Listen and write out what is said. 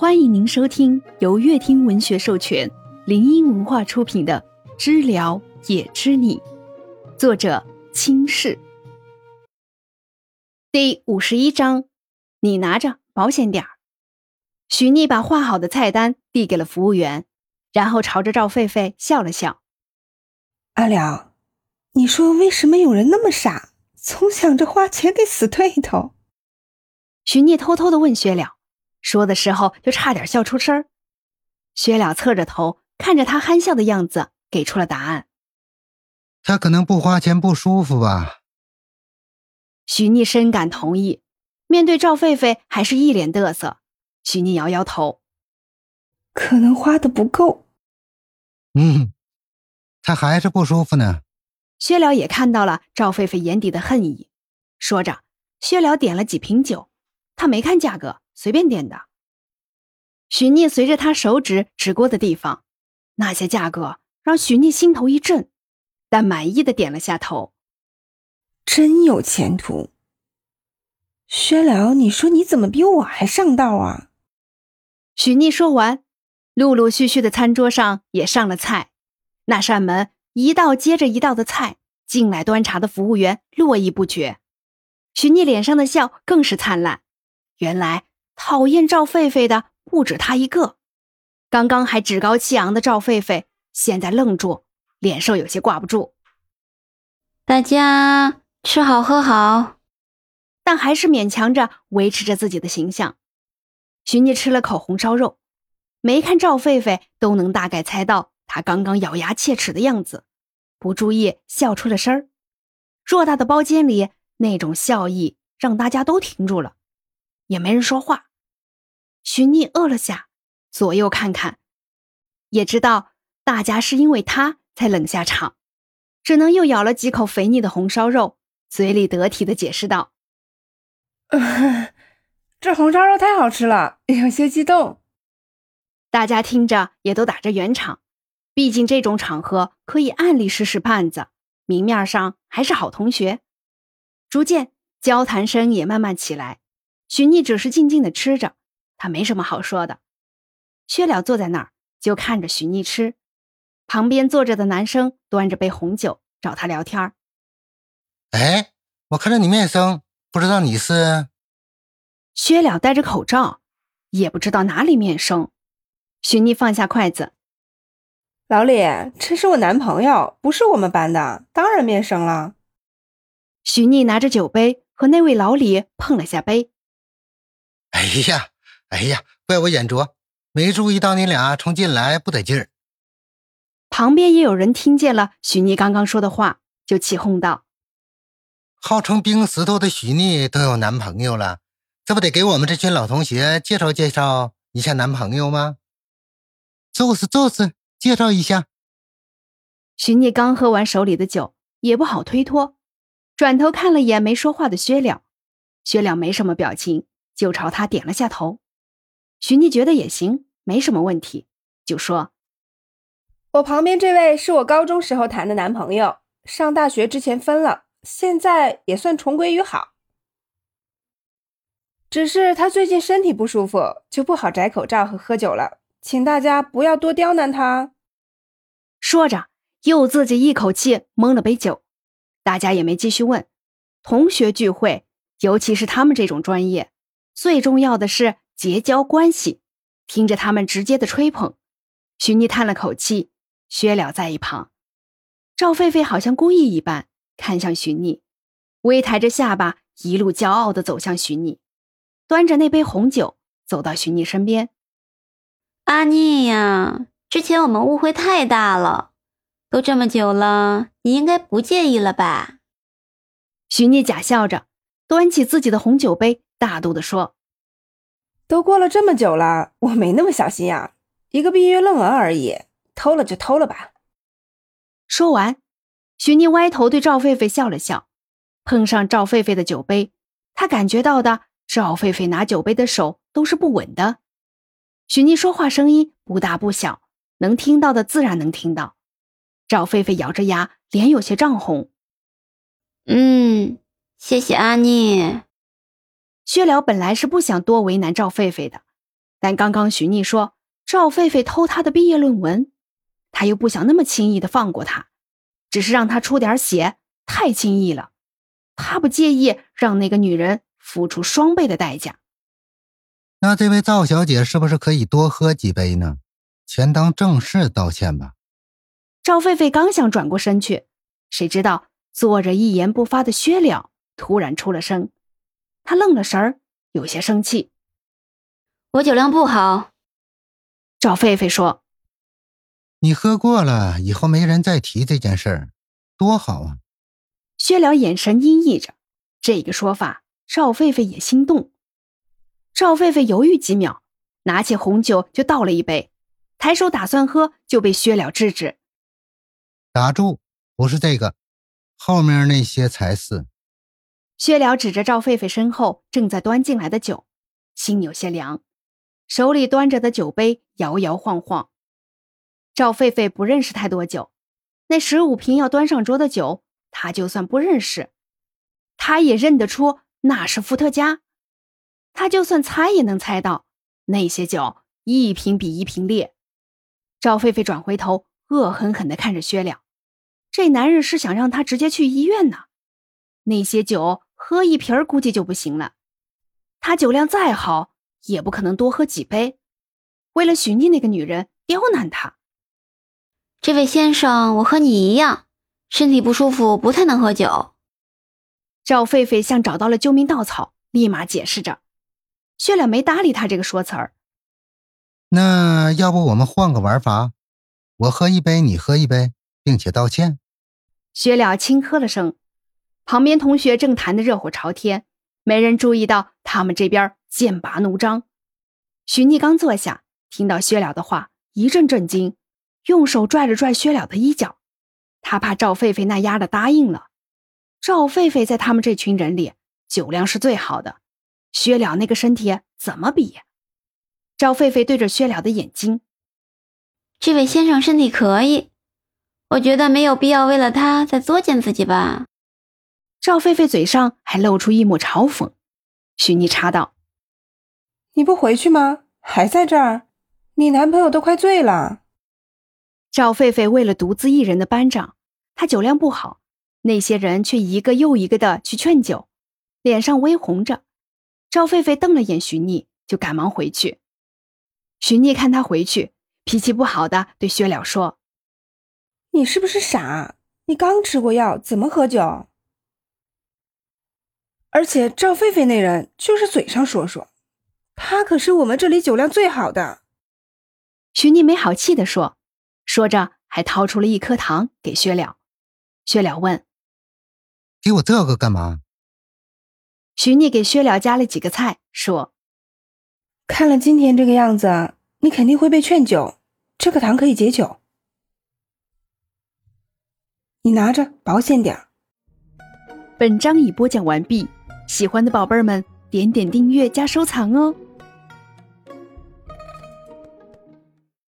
欢迎您收听由乐听文学授权、林音文化出品的《知了也知你》，作者清世。第五十一章，你拿着，保险点儿。许逆把画好的菜单递给了服务员，然后朝着赵狒狒笑了笑：“阿良，你说为什么有人那么傻，总想着花钱给死对头？”许逆偷偷的问薛了。说的时候就差点笑出声儿，薛了侧着头看着他憨笑的样子，给出了答案。他可能不花钱不舒服吧？许逆深感同意。面对赵狒狒，还是一脸得瑟。许逆摇摇头，可能花的不够。嗯，他还是不舒服呢。薛了也看到了赵狒狒眼底的恨意，说着，薛了点了几瓶酒，他没看价格。随便点的。许逆随着他手指指过的地方，那些价格让许逆心头一震，但满意的点了下头。真有前途。薛辽，你说你怎么比我还上道啊？许逆说完，陆陆续续的餐桌上也上了菜，那扇门一道接着一道的菜进来，端茶的服务员络绎不绝。许逆脸上的笑更是灿烂，原来。讨厌赵狒狒的不止他一个，刚刚还趾高气昂的赵狒狒，现在愣住，脸上有些挂不住。大家吃好喝好，但还是勉强着维持着自己的形象。寻妮吃了口红烧肉，没看赵狒狒都能大概猜到他刚刚咬牙切齿的样子，不注意笑出了声儿。偌大的包间里，那种笑意让大家都停住了，也没人说话。徐逆饿了下，左右看看，也知道大家是因为他才冷下场，只能又咬了几口肥腻的红烧肉，嘴里得体的解释道：“这红烧肉太好吃了，有些激动。”大家听着也都打着圆场，毕竟这种场合可以暗里使使绊子，明面上还是好同学。逐渐交谈声也慢慢起来，许逆只是静静的吃着。他没什么好说的。薛了坐在那儿，就看着许逆吃。旁边坐着的男生端着杯红酒找他聊天哎，我看着你面生，不知道你是？薛了戴着口罩，也不知道哪里面生。许逆放下筷子：“老李，这是我男朋友，不是我们班的，当然面生了。”许逆拿着酒杯和那位老李碰了下杯。哎呀！哎呀，怪我眼拙，没注意到你俩冲进来不得劲儿。旁边也有人听见了许逆刚刚说的话，就起哄道：“号称冰石头的许逆都有男朋友了，这不得给我们这群老同学介绍介绍一下男朋友吗？就是就是，介绍一下。”许逆刚喝完手里的酒，也不好推脱，转头看了眼没说话的薛了，薛了没什么表情，就朝他点了下头。许妮觉得也行，没什么问题，就说：“我旁边这位是我高中时候谈的男朋友，上大学之前分了，现在也算重归于好。只是他最近身体不舒服，就不好摘口罩和喝酒了，请大家不要多刁难他。”说着，又自己一口气蒙了杯酒，大家也没继续问。同学聚会，尤其是他们这种专业，最重要的是。结交关系，听着他们直接的吹捧，许妮叹了口气。薛了在一旁，赵狒狒好像故意一般看向许妮，微抬着下巴，一路骄傲的走向许妮，端着那杯红酒走到许妮身边。阿妮呀，之前我们误会太大了，都这么久了，你应该不介意了吧？许妮假笑着，端起自己的红酒杯，大度的说。都过了这么久了，我没那么小心眼，一个毕业论文而已，偷了就偷了吧。说完，许妮歪头对赵狒狒笑了笑，碰上赵狒狒的酒杯，他感觉到的赵狒狒拿酒杯的手都是不稳的。许妮说话声音不大不小，能听到的自然能听到。赵狒狒咬着牙，脸有些涨红。嗯，谢谢阿妮。薛了本来是不想多为难赵狒狒的，但刚刚许逆说赵狒狒偷他的毕业论文，他又不想那么轻易的放过他，只是让他出点血，太轻易了。他不介意让那个女人付出双倍的代价。那这位赵小姐是不是可以多喝几杯呢？全当正式道歉吧。赵狒狒刚想转过身去，谁知道坐着一言不发的薛了突然出了声，他愣了神儿，有些生气。我酒量不好。赵狒狒说：“你喝过了，以后没人再提这件事儿，多好啊。”薛了眼神阴翳着，这个说法，赵狒狒也心动。赵狒狒犹豫几秒，拿起红酒就倒了一杯，抬手打算喝，就被薛了制止。打住，不是这个，后面那些才是。薛了指着赵狒狒身后正在端进来的酒，心有些凉。手里端着的酒杯摇摇晃晃。赵狒狒不认识太多酒，那十五瓶要端上桌的酒，他就算不认识，他也认得出那是伏特加。他就算猜也能猜到，那些酒一瓶比一瓶烈。赵狒狒转回头，恶狠狠地看着薛了，这男人是想让他直接去医院呢。那些酒喝一瓶估计就不行了，他酒量再好。也不可能多喝几杯，为了许逆那个女人刁难他。这位先生，我和你一样，身体不舒服，不太能喝酒。赵狒狒像找到了救命稻草，立马解释着。薛了没搭理他这个说辞儿。那要不我们换个玩法，我喝一杯，你喝一杯，并且道歉。薛了轻喝了声，旁边同学正谈得热火朝天，没人注意到他们这边。剑拔弩张，许逆刚坐下，听到薛了的话，一阵震惊，用手拽了拽薛了的衣角，他怕赵狒狒那丫的答应了。赵狒狒在他们这群人里酒量是最好的，薛了那个身体怎么比？赵狒狒对着薛了的眼睛，这位先生身体可以，我觉得没有必要为了他再作践自己吧。赵狒狒嘴上还露出一抹嘲讽，许妮插道。你不回去吗？还在这儿？你男朋友都快醉了。赵狒狒为了独自一人的班长，他酒量不好，那些人却一个又一个的去劝酒，脸上微红着。赵狒狒瞪了眼徐妮，就赶忙回去。徐妮看他回去，脾气不好的对薛了说：“你是不是傻？你刚吃过药，怎么喝酒？而且赵狒狒那人就是嘴上说说。”他可是我们这里酒量最好的，徐逆没好气的说，说着还掏出了一颗糖给薛了。薛了问：“给我这个干嘛？”徐逆给薛了加了几个菜，说：“看了今天这个样子，你肯定会被劝酒，这个糖可以解酒，你拿着保险点儿。”本章已播讲完毕，喜欢的宝贝儿们点点订阅加收藏哦。